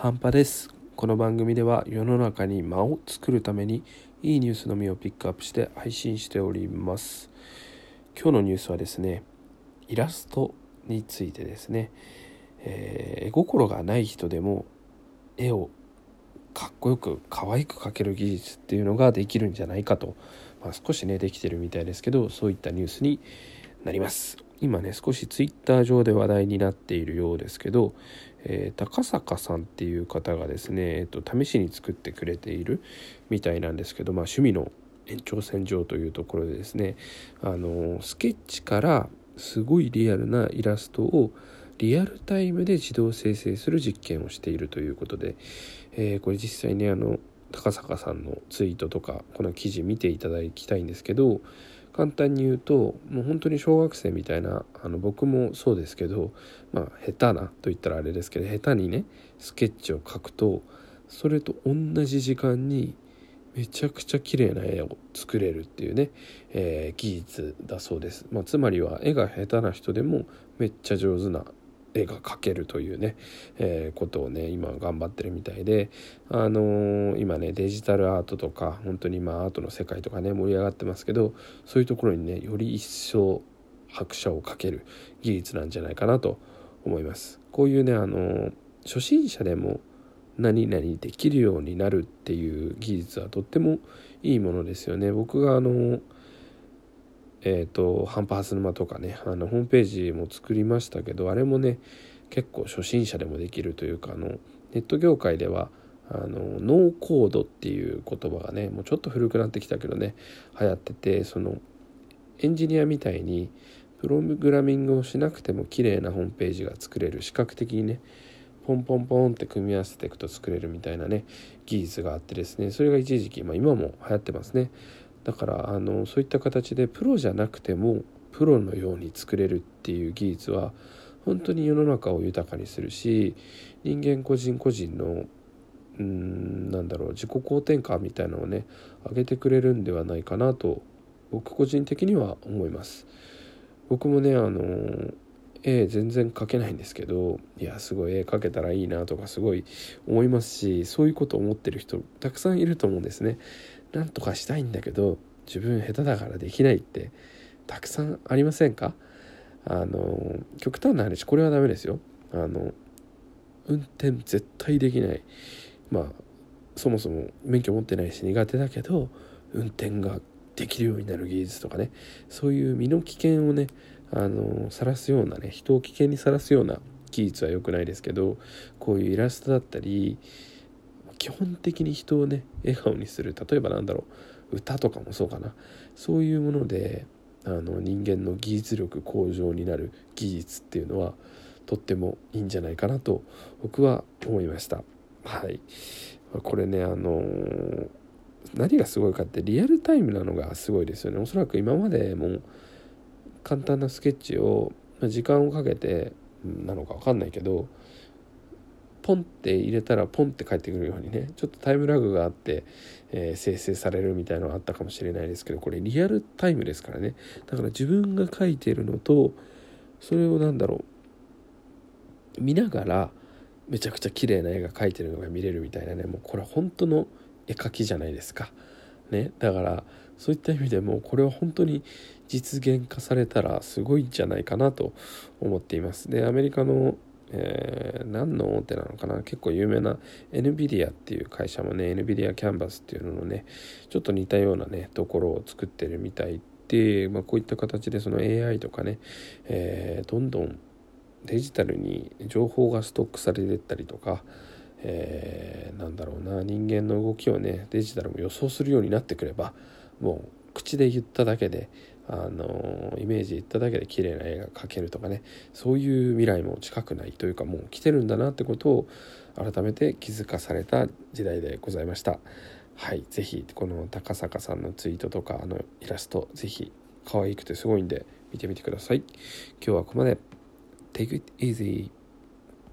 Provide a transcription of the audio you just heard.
半端です。この番組では世の中に間を作るためにいいニュースのみをピックアップして配信しております。今日のニュースはですねイラストについてですね、えー、絵心がない人でも絵をかっこよく可愛く描ける技術っていうのができるんじゃないかと、まあ、少しねできてるみたいですけどそういったニュースになります。今ね少しツイッター上で話題になっているようですけど、えー、高坂さんっていう方がですね、えーと、試しに作ってくれているみたいなんですけど、まあ、趣味の延長線上というところでですねあのスケッチからすごいリアルなイラストをリアルタイムで自動生成する実験をしているということで、えー、これ実際ねあの高坂さんのツイートとかこの記事見ていただきたいんですけど簡単に言うともう本当に小学生みたいなあの僕もそうですけどまあ下手なと言ったらあれですけど下手にねスケッチを描くとそれと同じ時間にめちゃくちゃ綺麗な絵を作れるっていうね、えー、技術だそうです、まあ、つまりは絵が下手な人でもめっちゃ上手な絵が描けるというね、えー、ことをね今頑張ってるみたいで、あのー、今ねデジタルアートとか本当に今アートの世界とかね盛り上がってますけどそういうところにねより一層拍車をかける技術なんじゃないかなと思います。こういうね、あのー、初心者でも何々できるようになるっていう技術はとってもいいものですよね。僕があのーえっ、ー、とハンパース沼とかねあのホームページも作りましたけどあれもね結構初心者でもできるというかあのネット業界ではあのノーコードっていう言葉がねもうちょっと古くなってきたけどね流行っててそのエンジニアみたいにプログラミングをしなくても綺麗なホームページが作れる視覚的にねポンポンポンって組み合わせていくと作れるみたいなね技術があってですねそれが一時期、まあ、今も流行ってますね。だからあのそういった形でプロじゃなくてもプロのように作れるっていう技術は本当に世の中を豊かにするし人間個人個人のうーんなんだろう自己肯定感みたいなのをね上げてくれるんではないかなと僕個人的には思います。僕もねあの絵全然描けないんですけどいやすごい絵描けたらいいなとかすごい思いますしそういうことを思ってる人たくさんいると思うんですね。なんとかしたいんだけど自分下手だからできないってたくさんありませんか？あの極端な話これはダメですよ。あの運転絶対できない。まあそもそも免許持ってないし苦手だけど運転ができるようになる技術とかね。そういう身の危険をねあの晒すようなね人を危険にさらすような技術は良くないですけどこういうイラストだったり基本的に人をね笑顔にする。例えばなんだろう。歌とかもそうかな。そういうものであの人間の技術力向上になる技術っていうのはとってもいいんじゃないかなと僕は思いました。はい。これねあの何がすごいかってリアルタイムなのがすごいですよね。おそらく今までも簡単なスケッチを時間をかけてなのか分かんないけどポンって入れたらポンって返ってくるようにねちょっとタイムラグがあって、えー、生成されるみたいなのがあったかもしれないですけどこれリアルタイムですからねだから自分が書いてるのとそれを何だろう見ながらめちゃくちゃ綺麗な絵が描いてるのが見れるみたいなねもうこれ本当の絵描きじゃないですか。ね、だからそういった意味でもこれは本当に実現化されたらすごいんじゃないかなと思っています。でアメリカのえー、何の大手なのかな？結構有名な NVIDIA っていう会社もね NVIDIA キャンバスっていうののねちょっと似たようなねところを作ってるみたいで、まあ、こういった形でその AI とかね、えー、どんどんデジタルに情報がストックされてったりとか、えー、なんだろうな人間の動きをねデジタルも予想するようになってくればもう口で言っただけであのイメージいっただけで綺麗な絵が描けるとかね。そういう未来も近くないというかもう来てるんだなってことを改めて気づかされた時代でございました。はい是非この高坂さんのツイートとかあのイラスト是非可愛くてすごいんで見てみてください。今日はここまで。Take it easy